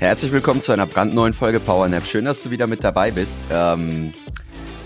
Herzlich willkommen zu einer brandneuen Folge PowerNap. Schön, dass du wieder mit dabei bist. Ähm,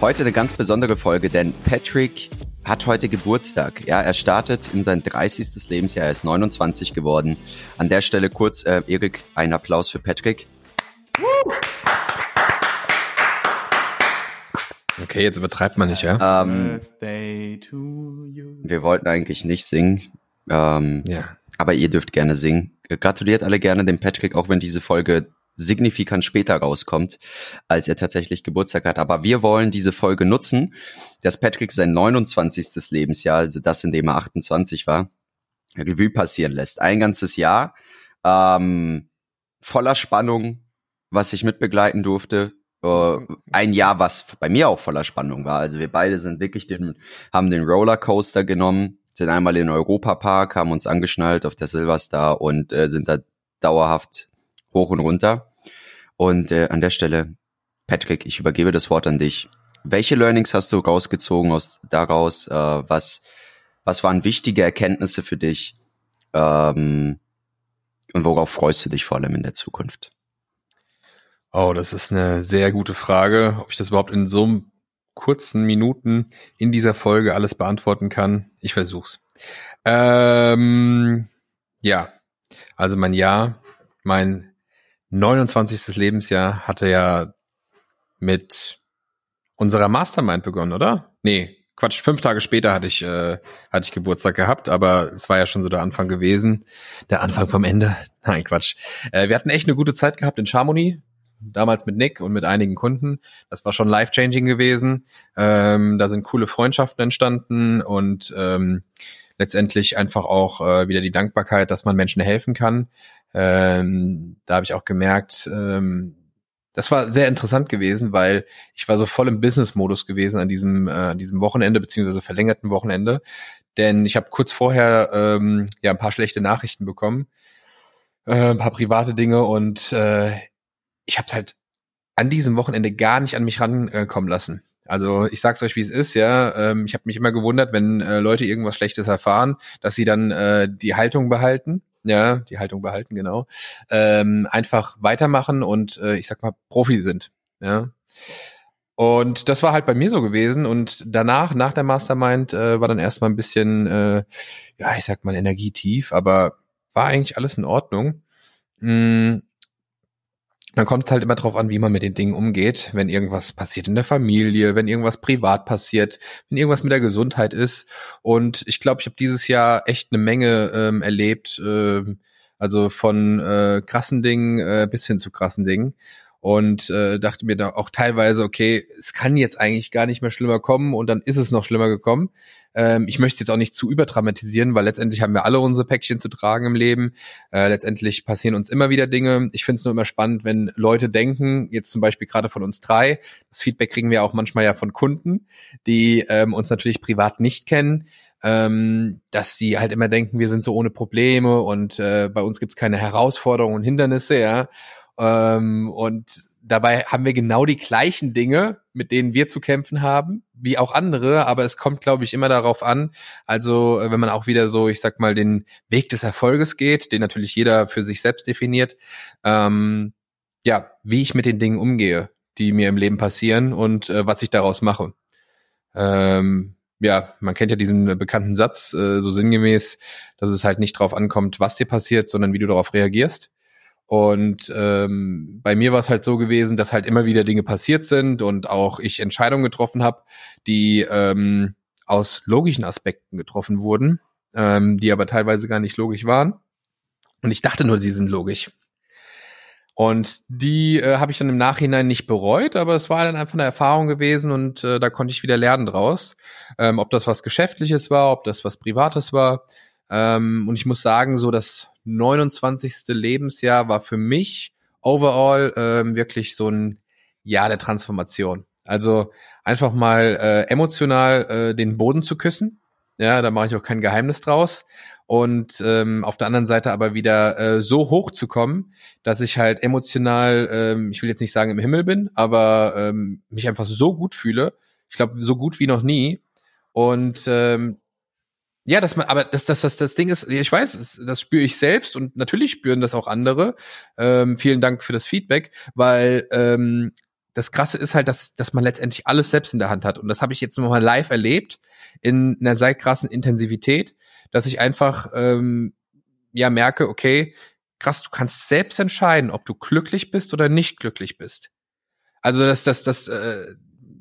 heute eine ganz besondere Folge, denn Patrick hat heute Geburtstag. Ja, er startet in sein 30. Lebensjahr. Er ist 29 geworden. An der Stelle kurz, äh, Erik, ein Applaus für Patrick. Okay, jetzt übertreibt man nicht, ja? Ähm, wir wollten eigentlich nicht singen. Ähm, ja. Aber ihr dürft gerne singen gratuliert alle gerne dem Patrick, auch wenn diese Folge signifikant später rauskommt, als er tatsächlich Geburtstag hat. Aber wir wollen diese Folge nutzen, dass Patrick sein 29. Lebensjahr, also das, in dem er 28 war, Revue passieren lässt. Ein ganzes Jahr ähm, voller Spannung, was ich mitbegleiten durfte. Äh, ein Jahr, was bei mir auch voller Spannung war. Also wir beide sind wirklich den, haben den Rollercoaster genommen sind einmal in Europapark, haben uns angeschnallt auf der Silverstar und äh, sind da dauerhaft hoch und runter. Und äh, an der Stelle, Patrick, ich übergebe das Wort an dich. Welche Learnings hast du rausgezogen aus daraus? Äh, was, was waren wichtige Erkenntnisse für dich? Ähm, und worauf freust du dich vor allem in der Zukunft? Oh, das ist eine sehr gute Frage. Ob ich das überhaupt in so einem kurzen Minuten in dieser Folge alles beantworten kann. Ich versuch's. Ähm, ja, also mein Jahr, mein 29. Lebensjahr hatte ja mit unserer Mastermind begonnen, oder? Nee, Quatsch, fünf Tage später hatte ich, äh, hatte ich Geburtstag gehabt, aber es war ja schon so der Anfang gewesen. Der Anfang vom Ende. Nein, Quatsch. Äh, wir hatten echt eine gute Zeit gehabt in Chamonix damals mit Nick und mit einigen Kunden. Das war schon life-changing gewesen. Ähm, da sind coole Freundschaften entstanden und ähm, letztendlich einfach auch äh, wieder die Dankbarkeit, dass man Menschen helfen kann. Ähm, da habe ich auch gemerkt, ähm, das war sehr interessant gewesen, weil ich war so voll im Business-Modus gewesen an diesem, äh, an diesem Wochenende, beziehungsweise verlängerten Wochenende. Denn ich habe kurz vorher ähm, ja ein paar schlechte Nachrichten bekommen, äh, ein paar private Dinge und äh, ich habe halt an diesem Wochenende gar nicht an mich rankommen lassen. Also ich sag's euch, wie es ist, ja. Ähm, ich habe mich immer gewundert, wenn äh, Leute irgendwas Schlechtes erfahren, dass sie dann äh, die Haltung behalten, ja, die Haltung behalten, genau, ähm, einfach weitermachen und äh, ich sag mal Profi sind, ja. Und das war halt bei mir so gewesen. Und danach, nach der Mastermind, äh, war dann erstmal ein bisschen, äh, ja, ich sag mal, energietief, aber war eigentlich alles in Ordnung. Mm, dann kommt es halt immer drauf an, wie man mit den Dingen umgeht, wenn irgendwas passiert in der Familie, wenn irgendwas privat passiert, wenn irgendwas mit der Gesundheit ist. Und ich glaube, ich habe dieses Jahr echt eine Menge ähm, erlebt, ähm, also von äh, krassen Dingen äh, bis hin zu krassen Dingen und äh, dachte mir da auch teilweise, okay, es kann jetzt eigentlich gar nicht mehr schlimmer kommen und dann ist es noch schlimmer gekommen. Ähm, ich möchte jetzt auch nicht zu überdramatisieren, weil letztendlich haben wir alle unsere Päckchen zu tragen im Leben. Äh, letztendlich passieren uns immer wieder Dinge. Ich finde es nur immer spannend, wenn Leute denken, jetzt zum Beispiel gerade von uns drei, das Feedback kriegen wir auch manchmal ja von Kunden, die ähm, uns natürlich privat nicht kennen, ähm, dass die halt immer denken, wir sind so ohne Probleme und äh, bei uns gibt's keine Herausforderungen und Hindernisse, ja. Ähm, und dabei haben wir genau die gleichen Dinge, mit denen wir zu kämpfen haben, wie auch andere, aber es kommt, glaube ich, immer darauf an, also äh, wenn man auch wieder so, ich sag mal, den Weg des Erfolges geht, den natürlich jeder für sich selbst definiert, ähm, ja, wie ich mit den Dingen umgehe, die mir im Leben passieren und äh, was ich daraus mache. Ähm, ja, man kennt ja diesen bekannten Satz, äh, so sinngemäß, dass es halt nicht darauf ankommt, was dir passiert, sondern wie du darauf reagierst. Und ähm, bei mir war es halt so gewesen, dass halt immer wieder Dinge passiert sind und auch ich Entscheidungen getroffen habe, die ähm, aus logischen Aspekten getroffen wurden, ähm, die aber teilweise gar nicht logisch waren. Und ich dachte nur, sie sind logisch. Und die äh, habe ich dann im Nachhinein nicht bereut, aber es war dann einfach eine Erfahrung gewesen und äh, da konnte ich wieder lernen draus. Ähm, ob das was Geschäftliches war, ob das was Privates war. Ähm, und ich muss sagen, so das 29. Lebensjahr war für mich overall ähm, wirklich so ein Jahr der Transformation. Also einfach mal äh, emotional äh, den Boden zu küssen. Ja, da mache ich auch kein Geheimnis draus. Und ähm, auf der anderen Seite aber wieder äh, so hoch zu kommen, dass ich halt emotional, ähm, ich will jetzt nicht sagen im Himmel bin, aber ähm, mich einfach so gut fühle. Ich glaube, so gut wie noch nie. Und ähm, ja, dass man, aber das, das, das, das Ding ist, ich weiß, das, das spüre ich selbst und natürlich spüren das auch andere. Ähm, vielen Dank für das Feedback, weil ähm, das Krasse ist halt, dass, dass man letztendlich alles selbst in der Hand hat. Und das habe ich jetzt nochmal live erlebt in einer sehr krassen Intensivität, dass ich einfach ähm, ja merke, okay, krass, du kannst selbst entscheiden, ob du glücklich bist oder nicht glücklich bist. Also das, das, das, äh,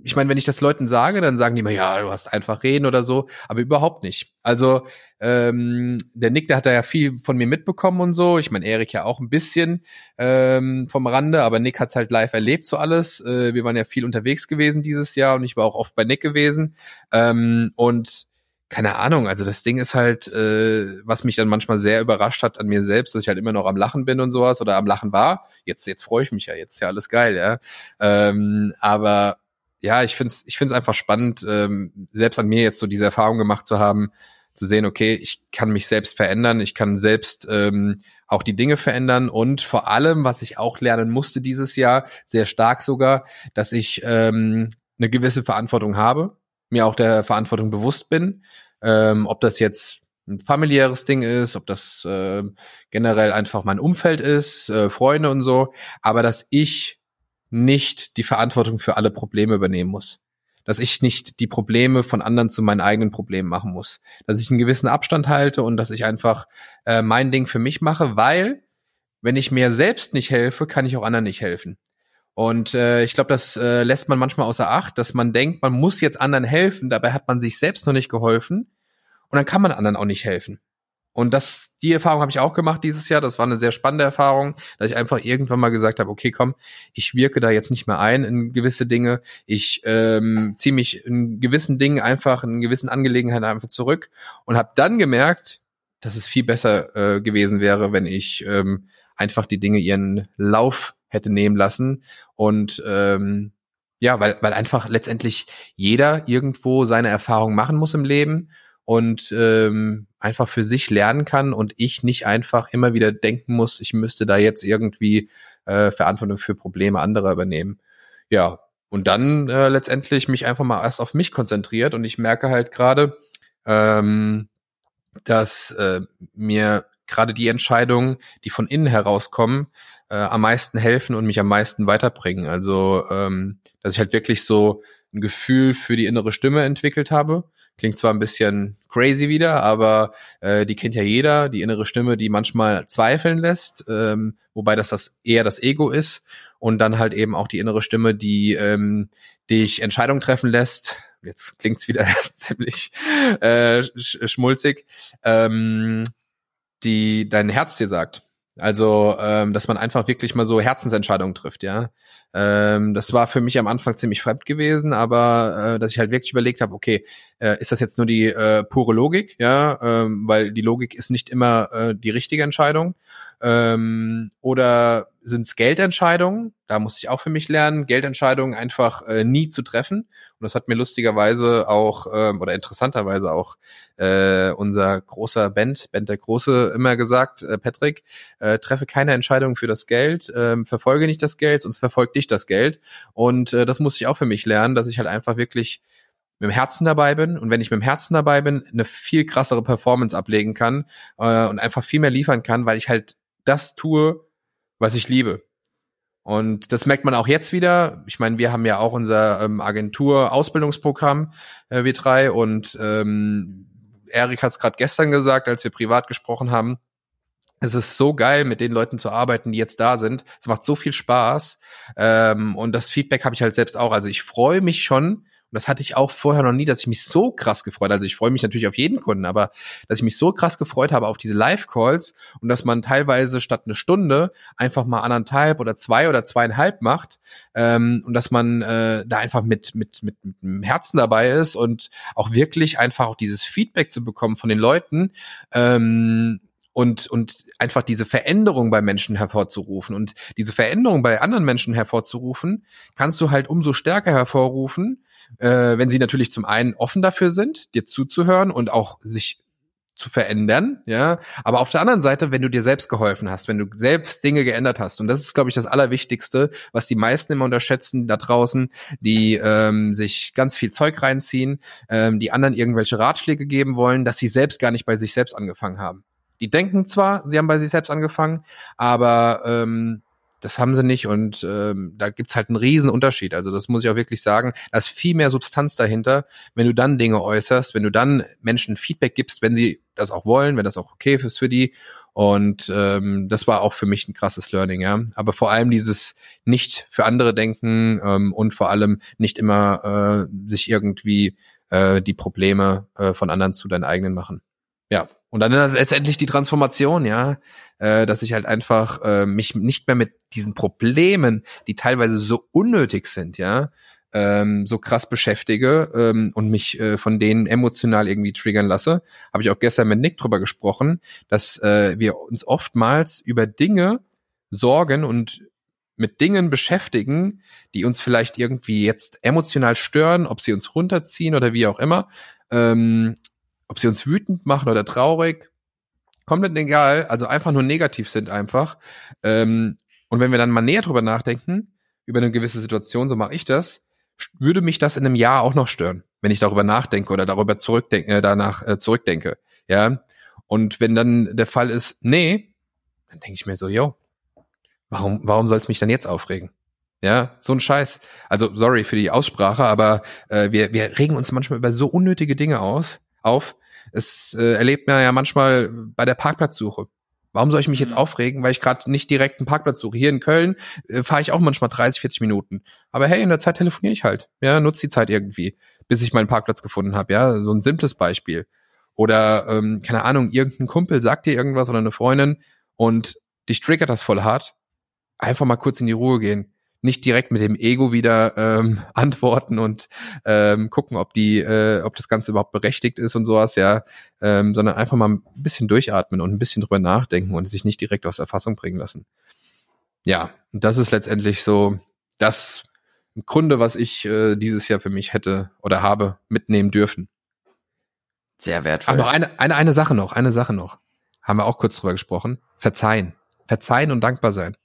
ich meine, wenn ich das Leuten sage, dann sagen die immer, ja, du hast einfach reden oder so, aber überhaupt nicht. Also ähm, der Nick, der hat da ja viel von mir mitbekommen und so. Ich meine, Erik ja auch ein bisschen ähm, vom Rande, aber Nick hat's halt live erlebt so alles. Äh, wir waren ja viel unterwegs gewesen dieses Jahr und ich war auch oft bei Nick gewesen. Ähm, und keine Ahnung, also das Ding ist halt, äh, was mich dann manchmal sehr überrascht hat an mir selbst, dass ich halt immer noch am Lachen bin und sowas oder am Lachen war. Jetzt, jetzt freue ich mich ja, jetzt ist ja alles geil, ja. Ähm, aber ja, ich finde es ich find's einfach spannend, ähm, selbst an mir jetzt so diese Erfahrung gemacht zu haben, zu sehen, okay, ich kann mich selbst verändern, ich kann selbst ähm, auch die Dinge verändern und vor allem, was ich auch lernen musste dieses Jahr, sehr stark sogar, dass ich ähm, eine gewisse Verantwortung habe, mir auch der Verantwortung bewusst bin, ähm, ob das jetzt ein familiäres Ding ist, ob das äh, generell einfach mein Umfeld ist, äh, Freunde und so, aber dass ich nicht die Verantwortung für alle Probleme übernehmen muss. Dass ich nicht die Probleme von anderen zu meinen eigenen Problemen machen muss. Dass ich einen gewissen Abstand halte und dass ich einfach äh, mein Ding für mich mache, weil wenn ich mir selbst nicht helfe, kann ich auch anderen nicht helfen. Und äh, ich glaube, das äh, lässt man manchmal außer Acht, dass man denkt, man muss jetzt anderen helfen, dabei hat man sich selbst noch nicht geholfen und dann kann man anderen auch nicht helfen. Und das, die Erfahrung habe ich auch gemacht dieses Jahr. Das war eine sehr spannende Erfahrung, dass ich einfach irgendwann mal gesagt habe, okay, komm, ich wirke da jetzt nicht mehr ein in gewisse Dinge. Ich ähm, ziehe mich in gewissen Dingen einfach, in gewissen Angelegenheiten einfach zurück und habe dann gemerkt, dass es viel besser äh, gewesen wäre, wenn ich ähm, einfach die Dinge ihren Lauf hätte nehmen lassen und ähm, ja, weil, weil einfach letztendlich jeder irgendwo seine Erfahrung machen muss im Leben und ähm, einfach für sich lernen kann und ich nicht einfach immer wieder denken muss, ich müsste da jetzt irgendwie äh, Verantwortung für Probleme anderer übernehmen. Ja, und dann äh, letztendlich mich einfach mal erst auf mich konzentriert und ich merke halt gerade, ähm, dass äh, mir gerade die Entscheidungen, die von innen herauskommen, äh, am meisten helfen und mich am meisten weiterbringen. Also, ähm, dass ich halt wirklich so ein Gefühl für die innere Stimme entwickelt habe Klingt zwar ein bisschen crazy wieder, aber äh, die kennt ja jeder, die innere Stimme, die manchmal zweifeln lässt, ähm, wobei das, das eher das Ego ist und dann halt eben auch die innere Stimme, die ähm, dich Entscheidungen treffen lässt. Jetzt klingt's wieder ziemlich äh, schmulzig, ähm, die dein Herz dir sagt. Also, ähm, dass man einfach wirklich mal so Herzensentscheidungen trifft, ja. Ähm, das war für mich am Anfang ziemlich fremd gewesen, aber äh, dass ich halt wirklich überlegt habe, okay, äh, ist das jetzt nur die äh, pure Logik, ja, ähm, weil die Logik ist nicht immer äh, die richtige Entscheidung. Ähm, oder sind es Geldentscheidungen? Da muss ich auch für mich lernen, Geldentscheidungen einfach äh, nie zu treffen. Und das hat mir lustigerweise auch ähm, oder interessanterweise auch äh, unser großer Band, Band der Große, immer gesagt, äh, Patrick, äh, treffe keine Entscheidung für das Geld, äh, verfolge nicht das Geld, sonst verfolgt dich das Geld. Und äh, das muss ich auch für mich lernen, dass ich halt einfach wirklich mit dem Herzen dabei bin und wenn ich mit dem Herzen dabei bin, eine viel krassere Performance ablegen kann äh, und einfach viel mehr liefern kann, weil ich halt das tue, was ich liebe. Und das merkt man auch jetzt wieder. Ich meine, wir haben ja auch unser ähm, Agentur-Ausbildungsprogramm, äh, W3, und ähm, Erik hat es gerade gestern gesagt, als wir privat gesprochen haben. Es ist so geil, mit den Leuten zu arbeiten, die jetzt da sind. Es macht so viel Spaß. Ähm, und das Feedback habe ich halt selbst auch. Also ich freue mich schon, und das hatte ich auch vorher noch nie, dass ich mich so krass gefreut habe. Also ich freue mich natürlich auf jeden Kunden, aber dass ich mich so krass gefreut habe auf diese Live-Calls und dass man teilweise statt eine Stunde einfach mal anderthalb oder zwei oder zweieinhalb macht ähm, und dass man äh, da einfach mit, mit, mit, mit dem Herzen dabei ist und auch wirklich einfach auch dieses Feedback zu bekommen von den Leuten, ähm, und, und einfach diese Veränderung bei Menschen hervorzurufen. Und diese Veränderung bei anderen Menschen hervorzurufen, kannst du halt umso stärker hervorrufen, äh, wenn sie natürlich zum einen offen dafür sind, dir zuzuhören und auch sich zu verändern, ja. Aber auf der anderen Seite, wenn du dir selbst geholfen hast, wenn du selbst Dinge geändert hast, und das ist, glaube ich, das Allerwichtigste, was die meisten immer unterschätzen da draußen, die ähm, sich ganz viel Zeug reinziehen, ähm, die anderen irgendwelche Ratschläge geben wollen, dass sie selbst gar nicht bei sich selbst angefangen haben. Die denken zwar, sie haben bei sich selbst angefangen, aber ähm, das haben sie nicht und ähm, da gibt's halt einen riesen Unterschied. Also das muss ich auch wirklich sagen. Da ist viel mehr Substanz dahinter, wenn du dann Dinge äußerst, wenn du dann Menschen Feedback gibst, wenn sie das auch wollen, wenn das auch okay ist für die. Und ähm, das war auch für mich ein krasses Learning, ja. Aber vor allem dieses nicht für andere denken ähm, und vor allem nicht immer äh, sich irgendwie äh, die Probleme äh, von anderen zu deinen eigenen machen. Ja, und dann letztendlich die Transformation, ja, äh, dass ich halt einfach äh, mich nicht mehr mit diesen Problemen, die teilweise so unnötig sind, ja, ähm, so krass beschäftige ähm, und mich äh, von denen emotional irgendwie triggern lasse. Habe ich auch gestern mit Nick drüber gesprochen, dass äh, wir uns oftmals über Dinge sorgen und mit Dingen beschäftigen, die uns vielleicht irgendwie jetzt emotional stören, ob sie uns runterziehen oder wie auch immer, ähm, ob sie uns wütend machen oder traurig, komplett egal, also einfach nur negativ sind einfach. Ähm, und wenn wir dann mal näher drüber nachdenken, über eine gewisse Situation, so mache ich das, würde mich das in einem Jahr auch noch stören, wenn ich darüber nachdenke oder darüber zurückdenke, äh, danach äh, zurückdenke. Ja. Und wenn dann der Fall ist, nee, dann denke ich mir so, yo, warum, warum soll es mich dann jetzt aufregen? Ja, so ein Scheiß. Also, sorry für die Aussprache, aber äh, wir, wir regen uns manchmal über so unnötige Dinge aus, auf, es äh, erlebt man ja manchmal bei der Parkplatzsuche. Warum soll ich mich jetzt mhm. aufregen, weil ich gerade nicht direkt einen Parkplatz suche? Hier in Köln äh, fahre ich auch manchmal 30, 40 Minuten. Aber hey, in der Zeit telefoniere ich halt. Ja, nutze die Zeit irgendwie, bis ich meinen Parkplatz gefunden habe. Ja, so ein simples Beispiel. Oder ähm, keine Ahnung, irgendein Kumpel sagt dir irgendwas oder eine Freundin und dich triggert das voll hart. Einfach mal kurz in die Ruhe gehen nicht direkt mit dem Ego wieder ähm, antworten und ähm, gucken, ob die, äh, ob das Ganze überhaupt berechtigt ist und sowas, ja, ähm, sondern einfach mal ein bisschen durchatmen und ein bisschen drüber nachdenken und sich nicht direkt aus der Fassung bringen lassen. Ja, und das ist letztendlich so das im Grunde, was ich äh, dieses Jahr für mich hätte oder habe mitnehmen dürfen. Sehr wertvoll. Aber noch eine, eine, eine Sache noch, eine Sache noch. Haben wir auch kurz drüber gesprochen. Verzeihen. Verzeihen und dankbar sein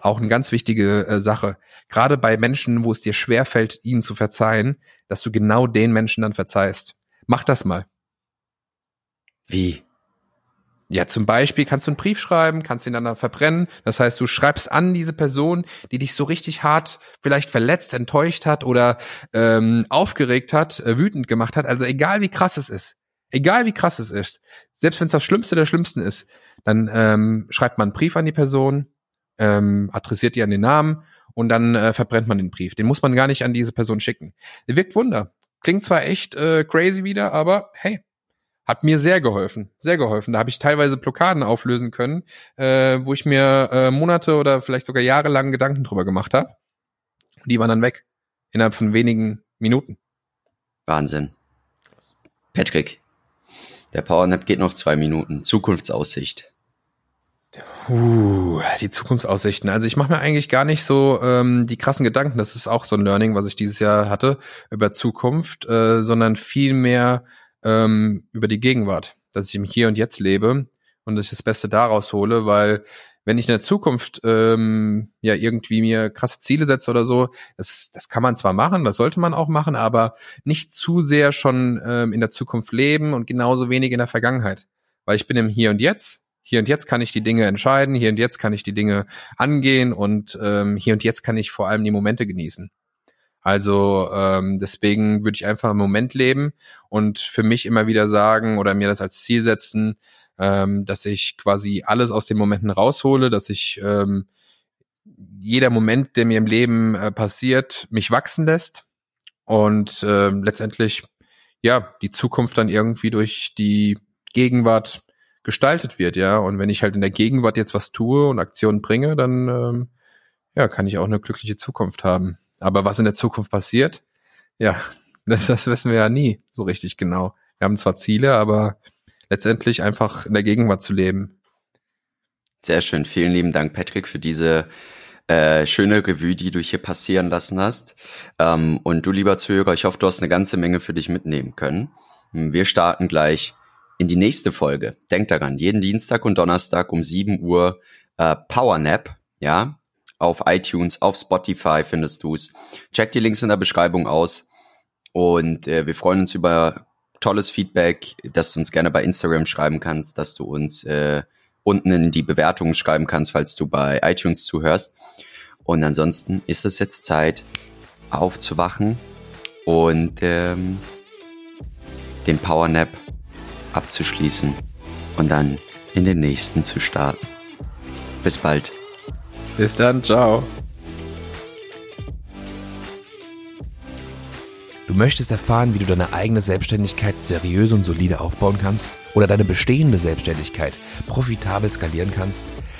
auch eine ganz wichtige äh, Sache. Gerade bei Menschen, wo es dir schwerfällt, ihnen zu verzeihen, dass du genau den Menschen dann verzeihst. Mach das mal. Wie? Ja, zum Beispiel kannst du einen Brief schreiben, kannst ihn dann verbrennen. Das heißt, du schreibst an diese Person, die dich so richtig hart vielleicht verletzt, enttäuscht hat oder ähm, aufgeregt hat, äh, wütend gemacht hat. Also egal wie krass es ist, egal wie krass es ist, selbst wenn es das Schlimmste der Schlimmsten ist, dann ähm, schreibt man einen Brief an die Person, ähm, adressiert ihr an den Namen und dann äh, verbrennt man den Brief. Den muss man gar nicht an diese Person schicken. Wirkt Wunder. Klingt zwar echt äh, crazy wieder, aber hey, hat mir sehr geholfen, sehr geholfen. Da habe ich teilweise Blockaden auflösen können, äh, wo ich mir äh, Monate oder vielleicht sogar jahrelang Gedanken drüber gemacht habe. Die waren dann weg innerhalb von wenigen Minuten. Wahnsinn. Patrick, der Powernap geht noch zwei Minuten. Zukunftsaussicht. Uh, die Zukunftsaussichten. Also ich mache mir eigentlich gar nicht so ähm, die krassen Gedanken. Das ist auch so ein Learning, was ich dieses Jahr hatte über Zukunft, äh, sondern viel mehr ähm, über die Gegenwart, dass ich im Hier und Jetzt lebe und dass ich das Beste daraus hole, weil wenn ich in der Zukunft ähm, ja irgendwie mir krasse Ziele setze oder so, das, das kann man zwar machen, das sollte man auch machen, aber nicht zu sehr schon ähm, in der Zukunft leben und genauso wenig in der Vergangenheit. Weil ich bin im Hier und Jetzt hier und jetzt kann ich die Dinge entscheiden, hier und jetzt kann ich die Dinge angehen und ähm, hier und jetzt kann ich vor allem die Momente genießen. Also ähm, deswegen würde ich einfach im Moment leben und für mich immer wieder sagen oder mir das als Ziel setzen, ähm, dass ich quasi alles aus den Momenten raushole, dass ich ähm, jeder Moment, der mir im Leben äh, passiert, mich wachsen lässt und äh, letztendlich ja die Zukunft dann irgendwie durch die Gegenwart gestaltet wird, ja. Und wenn ich halt in der Gegenwart jetzt was tue und Aktionen bringe, dann ähm, ja, kann ich auch eine glückliche Zukunft haben. Aber was in der Zukunft passiert, ja, das, das wissen wir ja nie so richtig genau. Wir haben zwar Ziele, aber letztendlich einfach in der Gegenwart zu leben Sehr schön. Vielen lieben Dank, Patrick, für diese äh, schöne Revue, die du hier passieren lassen hast. Ähm, und du, lieber Zuhörer, ich hoffe, du hast eine ganze Menge für dich mitnehmen können. Wir starten gleich in die nächste Folge. Denk daran, jeden Dienstag und Donnerstag um 7 Uhr äh, Powernap, ja, auf iTunes, auf Spotify findest du's. Check die Links in der Beschreibung aus und äh, wir freuen uns über tolles Feedback, dass du uns gerne bei Instagram schreiben kannst, dass du uns äh, unten in die Bewertungen schreiben kannst, falls du bei iTunes zuhörst. Und ansonsten ist es jetzt Zeit, aufzuwachen und ähm, den Power Nap abzuschließen und dann in den nächsten zu starten. Bis bald. Bis dann, ciao. Du möchtest erfahren, wie du deine eigene Selbstständigkeit seriös und solide aufbauen kannst oder deine bestehende Selbstständigkeit profitabel skalieren kannst?